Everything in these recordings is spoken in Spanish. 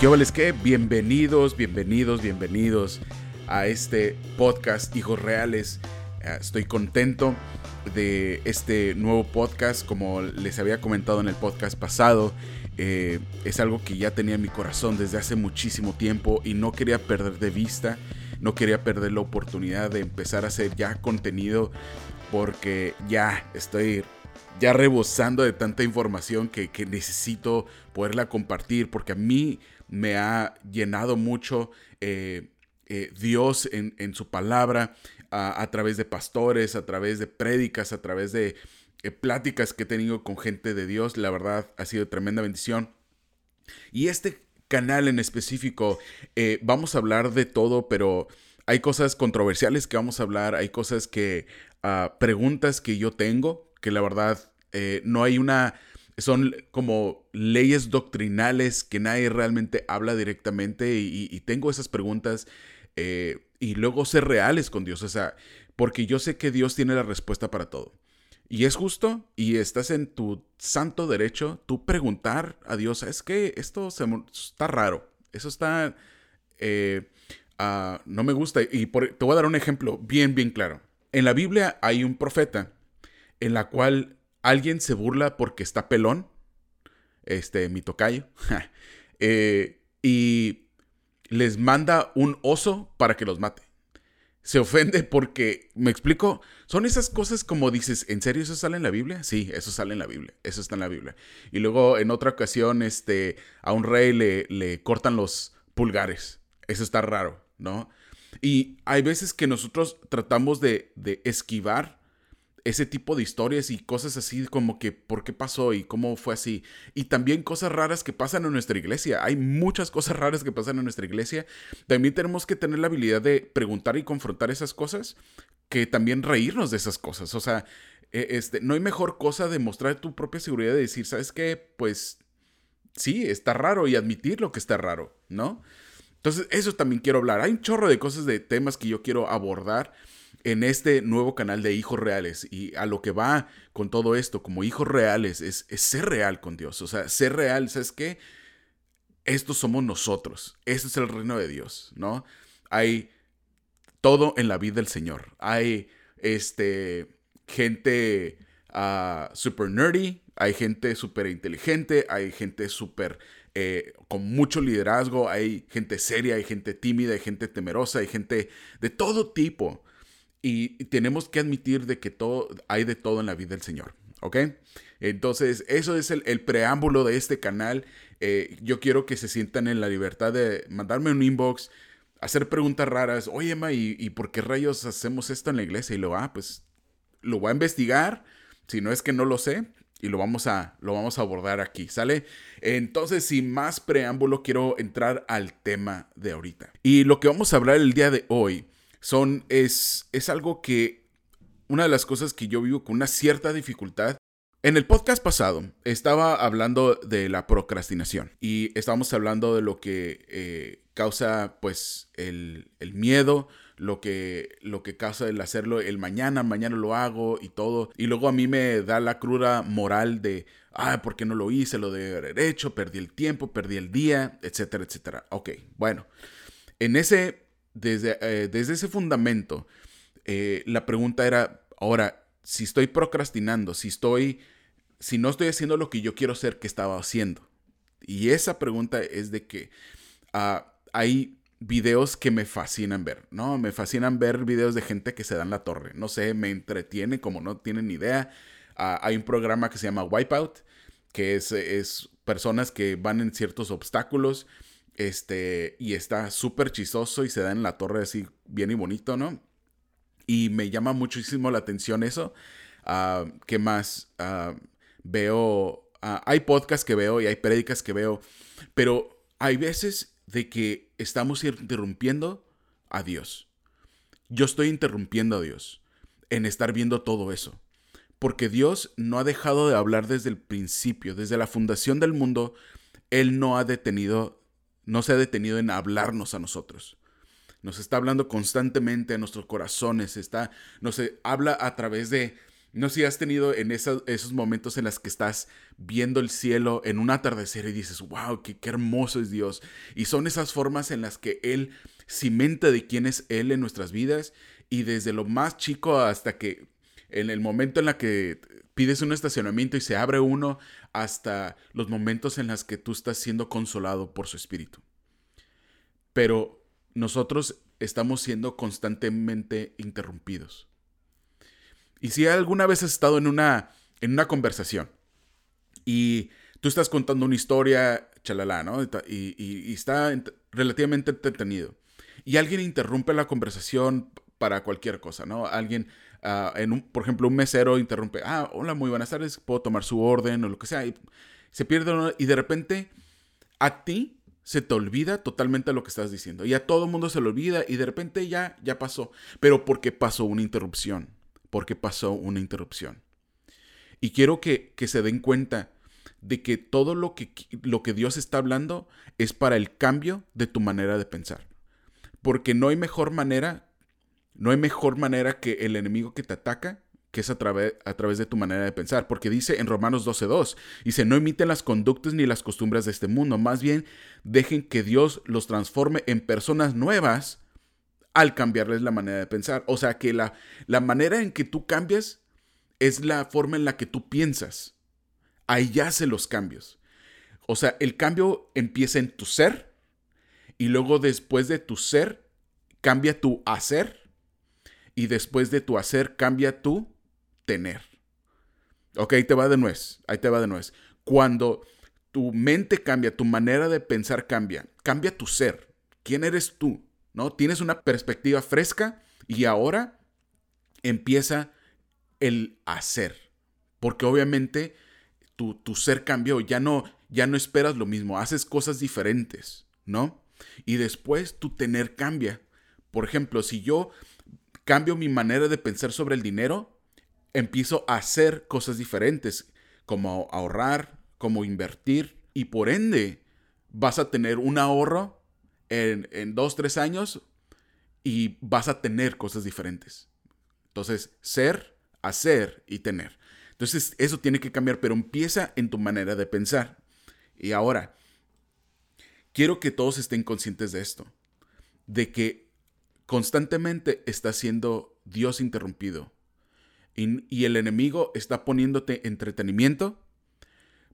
¿Qué les qué? Bienvenidos, bienvenidos, bienvenidos a este podcast Hijos Reales. Eh, estoy contento de este nuevo podcast, como les había comentado en el podcast pasado. Eh, es algo que ya tenía en mi corazón desde hace muchísimo tiempo y no quería perder de vista, no quería perder la oportunidad de empezar a hacer ya contenido porque ya estoy ya rebosando de tanta información que, necesito poderla compartir porque a mí me ha llenado mucho eh, eh, Dios en, su palabra a, través de pastores, a través de prédicas, a través de eh, pláticas que he tenido con gente de Dios. La verdad ha sido tremenda bendición. Y este canal en específico, vamos a hablar de todo, pero hay cosas controversiales que vamos a hablar, hay cosas que, ah, preguntas que yo tengo, que la verdad no hay una son como leyes doctrinales que nadie realmente habla directamente y, tengo esas preguntas eh, y luego ser reales con Dios, o sea, porque yo sé que Dios tiene la respuesta para todo. Y es justo y estás en tu santo derecho tú preguntar a Dios, es que esto está raro, eso está, eh, ah, no me gusta. Y te voy a dar un ejemplo bien, bien claro. En la Biblia hay un profeta en la cual alguien se burla porque está pelón, este, mi tocayo, eh, y les manda un oso para que los mate. Se ofende porque, ¿me explico? Son esas cosas como dices, ¿en serio eso sale en la Biblia? Sí, eso sale en la Biblia, eso está en la Biblia. Y luego en otra ocasión, este, a un rey le, le cortan los pulgares. Eso está raro, ¿no? Y hay veces que nosotros tratamos de, de esquivar ese tipo de historias y cosas así como que por qué pasó y cómo fue así. Y también cosas raras que pasan en nuestra iglesia. Hay muchas cosas raras que pasan en nuestra iglesia. También tenemos que tener la habilidad de preguntar y confrontar esas cosas, que también reírnos de esas cosas. O sea, e, este, no hay mejor cosa de mostrar tu propia seguridad de decir, ¿sabes qué? Pues sí, está raro y admitir lo que está raro, ¿no? Entonces, eso también quiero hablar. Hay un chorro de cosas, de temas que yo quiero abordar en este nuevo canal de hijos reales y a lo que va con todo esto como hijos reales es, ser real con Dios. O sea, ser real, ¿sabes qué? Estos somos nosotros. Este es el reino de Dios, ¿no? Hay todo en la vida del Señor. Hay este, gente uh, super nerdy, hay gente súper inteligente, hay gente súper eh, con mucho liderazgo, hay gente seria, hay gente tímida, hay gente temerosa, hay gente de todo tipo. Y tenemos que admitir de que todo, hay de todo en la vida del Señor. ¿Ok? Entonces, eso es el, preámbulo de este canal. Eh, yo quiero que se sientan en la libertad de mandarme un inbox, hacer preguntas raras. Oye, Emma, ¿y, por qué rayos hacemos esto en la iglesia? Y lo, ah, pues lo voy a investigar. Si no es que no lo sé, y lo vamos a, lo vamos a abordar aquí, ¿sale? Entonces, sin más preámbulo, quiero entrar al tema de ahorita. Y lo que vamos a hablar el día de hoy son, es, es algo que, una de las cosas que yo vivo con una cierta dificultad. En el podcast pasado estaba hablando de la procrastinación y estábamos hablando de lo que eh, causa pues el, el miedo, lo que, lo que causa el hacerlo el mañana, mañana lo hago y todo. Y luego a mí me da la cruda moral de, ah, ¿por qué no lo hice? Lo de haber hecho, perdí el tiempo, perdí el día, etcétera, etcétera. Ok, bueno, en ese desde, eh, desde ese fundamento, eh, la pregunta era, ahora, si estoy procrastinando, si estoy, si no estoy haciendo lo que yo quiero hacer, ¿qué estaba haciendo? Y esa pregunta es de que ah, hay videos que me fascinan ver, ¿no? Me fascinan ver videos de gente que se dan la torre. No sé, me entretiene como no tienen ni idea. Ah, hay un programa que se llama Wipeout, que es, es personas que van en ciertos obstáculos este, y está súper chistoso y se da en la torre así bien y bonito, ¿no? Y me llama muchísimo la atención eso. Ah, ¿Qué más? Ah, veo, ah, hay podcasts que veo y hay prédicas que veo, pero hay veces de que estamos interrumpiendo a Dios. Yo estoy interrumpiendo a Dios en estar viendo todo eso. Porque Dios no ha dejado de hablar desde el principio, desde la fundación del mundo. Él no ha detenido no se ha detenido en hablarnos a nosotros. Nos está hablando constantemente a nuestros corazones, está, nos habla a través de, No sé si has tenido en esos momentos en los que estás viendo el cielo en un atardecer y dices, wow, qué, qué hermoso es Dios. Y son esas formas en las que Él cimenta de quién es Él en nuestras vidas y desde lo más chico hasta que en el momento en la que pides un estacionamiento y se abre uno hasta los momentos en los que tú estás siendo consolado por su espíritu. Pero nosotros estamos siendo constantemente interrumpidos. Y si alguna vez has estado en una, en una conversación y tú estás contando una historia, chalala, ¿no? Y, está relativamente entretenido. Y alguien interrumpe la conversación para cualquier cosa, ¿no? Alguien, ah, en un, por ejemplo, un mesero interrumpe, ah, hola, muy buenas tardes, puedo tomar su orden o lo que sea. Y se pierde y de repente a ti se te olvida totalmente lo que estás diciendo. Y a todo el mundo se le olvida y de repente ya, ya pasó. Pero porque pasó una interrupción. Porque pasó una interrupción. Y quiero que, que se den cuenta de que todo lo que, lo que Dios está hablando es para el cambio de tu manera de pensar. Porque no hay mejor manera no hay mejor manera que el enemigo que te ataca que es a, través, a través de tu manera de pensar, porque dice en Romanos 12.2, dice, no imiten las conductas ni las costumbres de este mundo, más bien dejen que Dios los transforme en personas nuevas al cambiarles la manera de pensar. O sea que la, la manera en que tú cambias es la forma en la que tú piensas. Ahí yace los cambios. O sea, el cambio empieza en tu ser y luego después de tu ser cambia tu hacer y después de tu hacer cambia tu tener. Ok, ahí te va de nuez, ahí te va de nuez. Cuando tu mente cambia, tu manera de pensar cambia, cambia tu ser. ¿Quién eres tú? ¿No? Tienes una perspectiva fresca y ahora empieza el hacer. Porque obviamente tu, tu ser cambió, ya no, ya no esperas lo mismo, haces cosas diferentes, ¿no? Y después tu tener cambia. Por ejemplo, si yo cambio mi manera de pensar sobre el dinero, empiezo a hacer cosas diferentes, como ahorrar, como invertir, y por ende vas a tener un ahorro en, dos, tres años y vas a tener cosas diferentes. Entonces, ser, hacer y tener. Entonces, eso tiene que cambiar, pero empieza en tu manera de pensar. Y ahora, quiero que todos estén conscientes de esto, de que constantemente está siendo Dios interrumpido. Y, el enemigo está poniéndote entretenimiento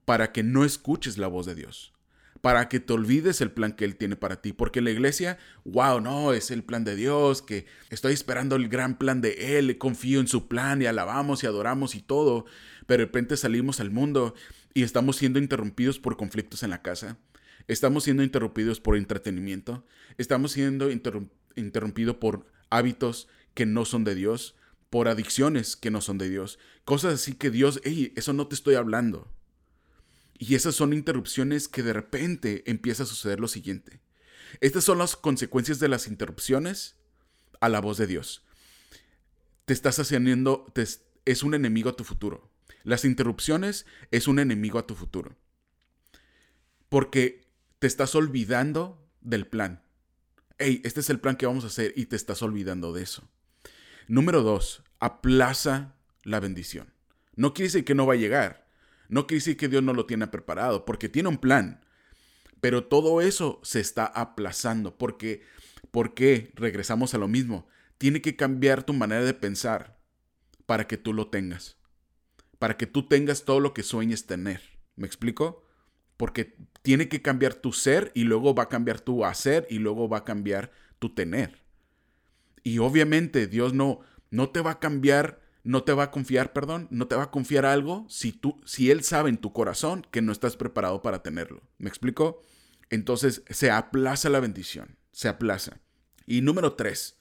para que no escuches la voz de Dios para que te olvides el plan que Él tiene para ti. Porque la iglesia, wow, no, es el plan de Dios, que estoy esperando el gran plan de Él, confío en su plan y alabamos y adoramos y todo. Pero de repente salimos al mundo y estamos siendo interrumpidos por conflictos en la casa. Estamos siendo interrumpidos por entretenimiento. Estamos siendo interrumpidos interrumpido por hábitos que no son de Dios, por adicciones que no son de Dios, cosas así que Dios, hey, eso no te estoy hablando. Y esas son interrupciones que de repente empieza a suceder lo siguiente. Estas son las consecuencias de las interrupciones a la voz de Dios. Te estás haciendo, es un enemigo a tu futuro. Las interrupciones es un enemigo a tu futuro. Porque te estás olvidando del plan hey, este es el plan que vamos a hacer y te estás olvidando de eso. Número dos, aplaza la bendición. No quiere decir que no va a llegar. No quiere decir que Dios no lo tiene preparado, porque tiene un plan. Pero todo eso se está aplazando. Porque, ¿Por qué? Regresamos a lo mismo. Tiene que cambiar tu manera de pensar para que tú lo tengas. Para que tú tengas todo lo que sueñes tener. ¿Me explico? Porque tiene que cambiar tu ser y luego va a cambiar tu hacer y luego va a cambiar tu tener. Y obviamente Dios no, no te va a cambiar, no te va a confiar, perdón, no te va a confiar algo si tú, si Él sabe en tu corazón que no estás preparado para tenerlo. ¿Me explico? Entonces se aplaza la bendición, se aplaza. Y número tres,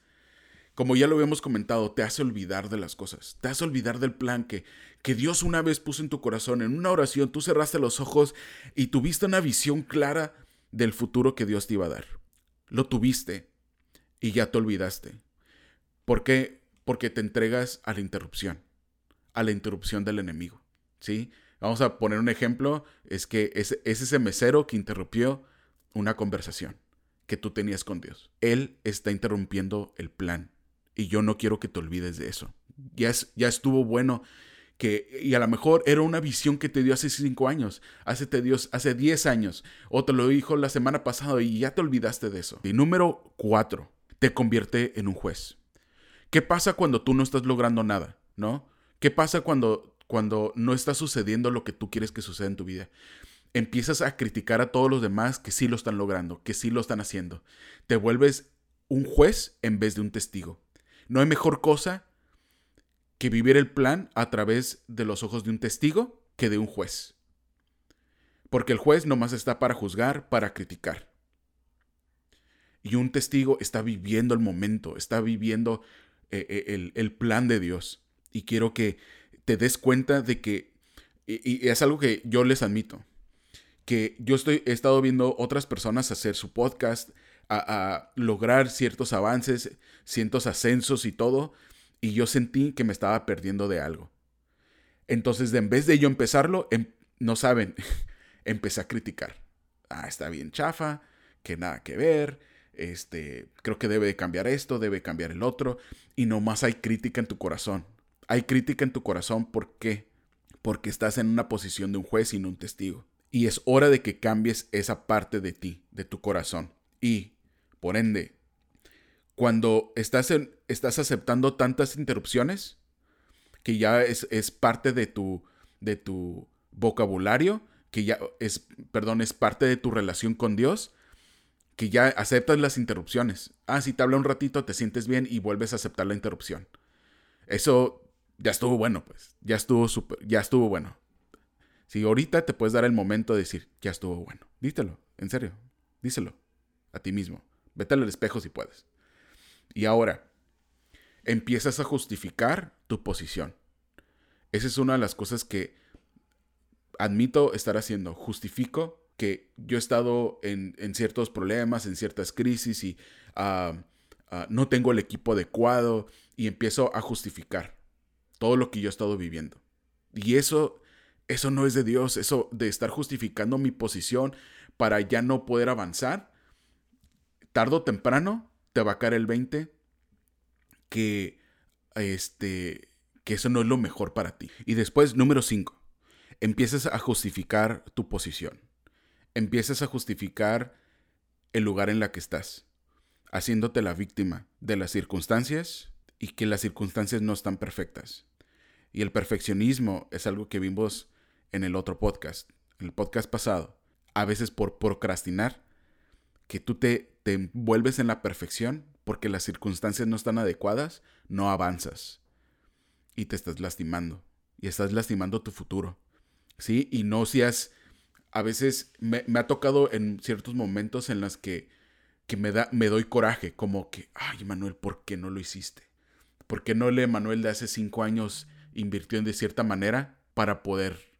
como ya lo habíamos comentado, te hace olvidar de las cosas, te hace olvidar del plan que, que Dios una vez puso en tu corazón. En una oración tú cerraste los ojos y tuviste una visión clara del futuro que Dios te iba a dar. Lo tuviste y ya te olvidaste. ¿Por qué? Porque te entregas a la interrupción, a la interrupción del enemigo. ¿Sí? Vamos a poner un ejemplo, es que es, es ese mesero que interrumpió una conversación que tú tenías con Dios. Él está interrumpiendo el plan y yo no quiero que te olvides de eso. Ya, es, ya estuvo bueno que, y a lo mejor era una visión que te dio hace cinco años, hace, te hace 10 años, o te lo dijo la semana pasada y ya te olvidaste de eso. Y número cuatro, te convierte en un juez. ¿Qué pasa cuando tú no estás logrando nada? ¿No? ¿Qué pasa cuando, cuando no está sucediendo lo que tú quieres que suceda en tu vida? Empiezas a criticar a todos los demás que sí lo están logrando, que sí lo están haciendo. Te vuelves un juez en vez de un testigo. No hay mejor cosa que vivir el plan a través de los ojos de un testigo que de un juez. Porque el juez nomás está para juzgar, para criticar. Y un testigo está viviendo el momento, está viviendo eh, eh, el, plan de Dios. Y quiero que te des cuenta de que, y, es algo que yo les admito, que yo estoy, he estado viendo otras personas hacer su podcast, a, lograr ciertos avances, ciertos ascensos y todo, y yo sentí que me estaba perdiendo de algo. Entonces, en vez de yo empezarlo, em, no saben, empecé a criticar. Ah, está bien chafa, que nada que ver, este, creo que debe cambiar esto, debe cambiar el otro, y nomás hay crítica en tu corazón. Hay crítica en tu corazón, ¿por qué? Porque estás en una posición de un juez y no un testigo. Y es hora de que cambies esa parte de ti, de tu corazón. Y por ende, cuando estás, aceptando tantas interrupciones, que ya es, parte de tu, de tu vocabulario, que ya es, perdón, es parte de tu relación con Dios, que ya aceptas las interrupciones. Ah, si te habla un ratito, te sientes bien y vuelves a aceptar la interrupción. Eso ya estuvo bueno, pues. Ya estuvo super, ya estuvo bueno. Si ahorita te puedes dar el momento de decir, ya estuvo bueno. Dítelo, en serio. Díselo a ti mismo. Vete al espejo si puedes. Y ahora, empiezas a justificar tu posición. Esa es una de las cosas que admito estar haciendo. Justifico que yo he estado en, ciertos problemas, en ciertas crisis y ah, no tengo el equipo adecuado y empiezo a justificar todo lo que yo he estado viviendo. Y eso, eso no es de Dios, eso de estar justificando mi posición para ya no poder avanzar, tarde o temprano te va a caer el 20 que, este, que eso no es lo mejor para ti. Y después, número 5, empiezas a justificar tu posición. Empiezas a justificar el lugar en la que estás, haciéndote la víctima de las circunstancias y que las circunstancias no están perfectas. Y el perfeccionismo es algo que vimos en el otro podcast, en el podcast pasado. A veces por procrastinar, que tú te te envuelves en la perfección porque las circunstancias no están adecuadas, no avanzas. Y te estás lastimando. Y estás lastimando tu futuro. ¿Sí? Y no seas... A veces me, ha tocado en ciertos momentos en los que, que me, da, me doy coraje, como que, ay Manuel, ¿por qué no lo hiciste? ¿Por qué no le Manuel de hace cinco años invirtió en de cierta manera para poder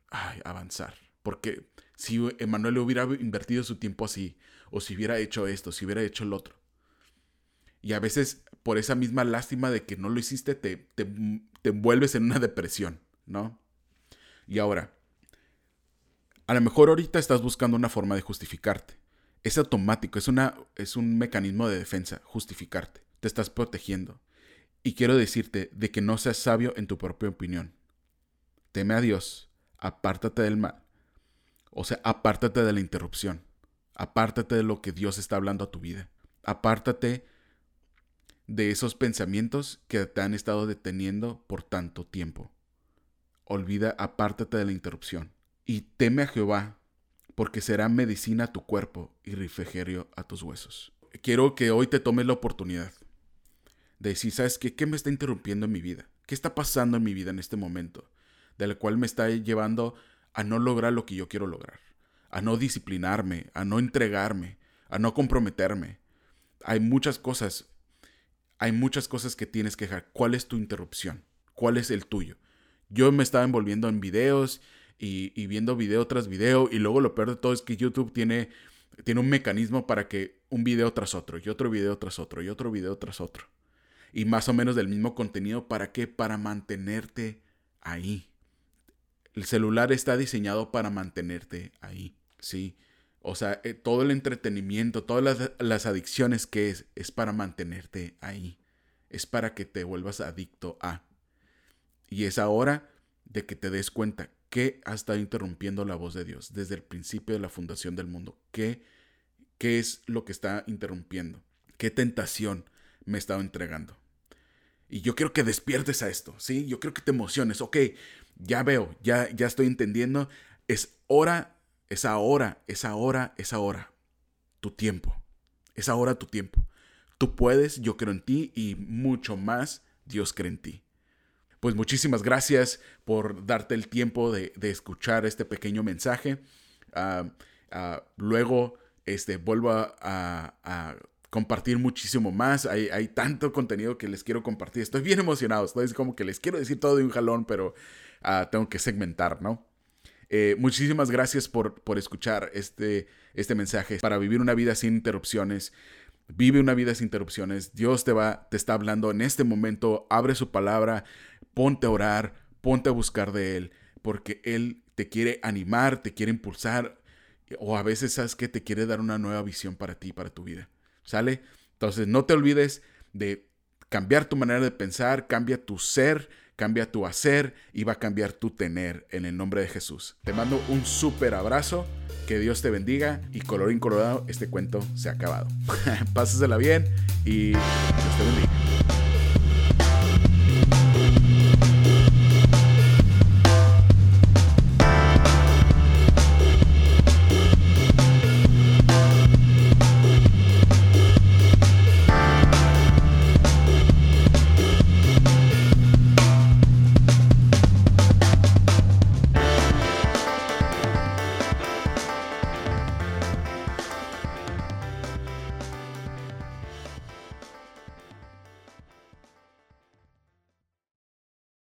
avanzar? Porque si Emanuel hubiera invertido su tiempo así, o si hubiera hecho esto, si hubiera hecho el otro. Y a veces por esa misma lástima de que no lo hiciste, te, te, envuelves en una depresión, ¿no? Y ahora, a lo mejor ahorita estás buscando una forma de justificarte. Es automático, es, una, es un mecanismo de defensa, justificarte. Te estás protegiendo. Y quiero decirte de que no seas sabio en tu propia opinión. Teme a Dios, apártate del mal. O sea, apártate de la interrupción. Apártate de lo que Dios está hablando a tu vida. Apártate de esos pensamientos que te han estado deteniendo por tanto tiempo. Olvida, apártate de la interrupción. Y teme a Jehová, porque será medicina a tu cuerpo y refrigerio a tus huesos. Quiero que hoy te tomes la oportunidad de decir, ¿sabes qué? ¿Qué me está interrumpiendo en mi vida? ¿Qué está pasando en mi vida en este momento? De la cual me está llevando a no lograr lo que yo quiero lograr a no disciplinarme, a no entregarme, a no comprometerme. Hay muchas cosas, hay muchas cosas que tienes que dejar. ¿Cuál es tu interrupción? ¿Cuál es el tuyo? Yo me estaba envolviendo en videos y, viendo video tras video y luego lo peor de todo es que YouTube tiene, tiene un mecanismo para que un video tras otro y otro video tras otro y otro video tras otro. Y más o menos del mismo contenido, ¿para qué? Para mantenerte ahí. El celular está diseñado para mantenerte ahí, ¿sí? O sea, eh, todo el entretenimiento, todas las, adicciones que es, es para mantenerte ahí. Es para que te vuelvas adicto a. Y es ahora de que te des cuenta que ha estado interrumpiendo la voz de Dios desde el principio de la fundación del mundo. ¿Qué, qué es lo que está interrumpiendo? ¿Qué tentación me he estado entregando? Y yo quiero que despiertes a esto, ¿sí? Yo quiero que te emociones. Ok, ya veo, ya, ya estoy entendiendo. Es hora, es ahora, es ahora, es ahora. Tu tiempo. Es ahora tu tiempo. Tú puedes, yo creo en ti y mucho más Dios cree en ti. Pues muchísimas gracias por darte el tiempo de, escuchar este pequeño mensaje. Ah, ah, luego este, vuelvo a, compartir muchísimo más. Hay, hay, tanto contenido que les quiero compartir. Estoy bien emocionado. Estoy como que les quiero decir todo de un jalón, pero ah, tengo que segmentar, ¿no? Eh, muchísimas gracias por, por escuchar este, este mensaje. Para vivir una vida sin interrupciones, Vive una vida sin interrupciones. Dios te va, te está hablando en este momento. Abre su palabra, ponte a orar, ponte a buscar de Él, porque Él te quiere animar, te quiere impulsar, o a veces sabes que te quiere dar una nueva visión para ti, para tu vida. ¿Sale? Entonces no te olvides de cambiar tu manera de pensar, cambia tu ser, cambia tu hacer y va a cambiar tu tener en el nombre de Jesús. Te mando un súper abrazo que Dios te bendiga y colorín colorado, este cuento se ha acabado. Pásasela bien y Dios te bendiga.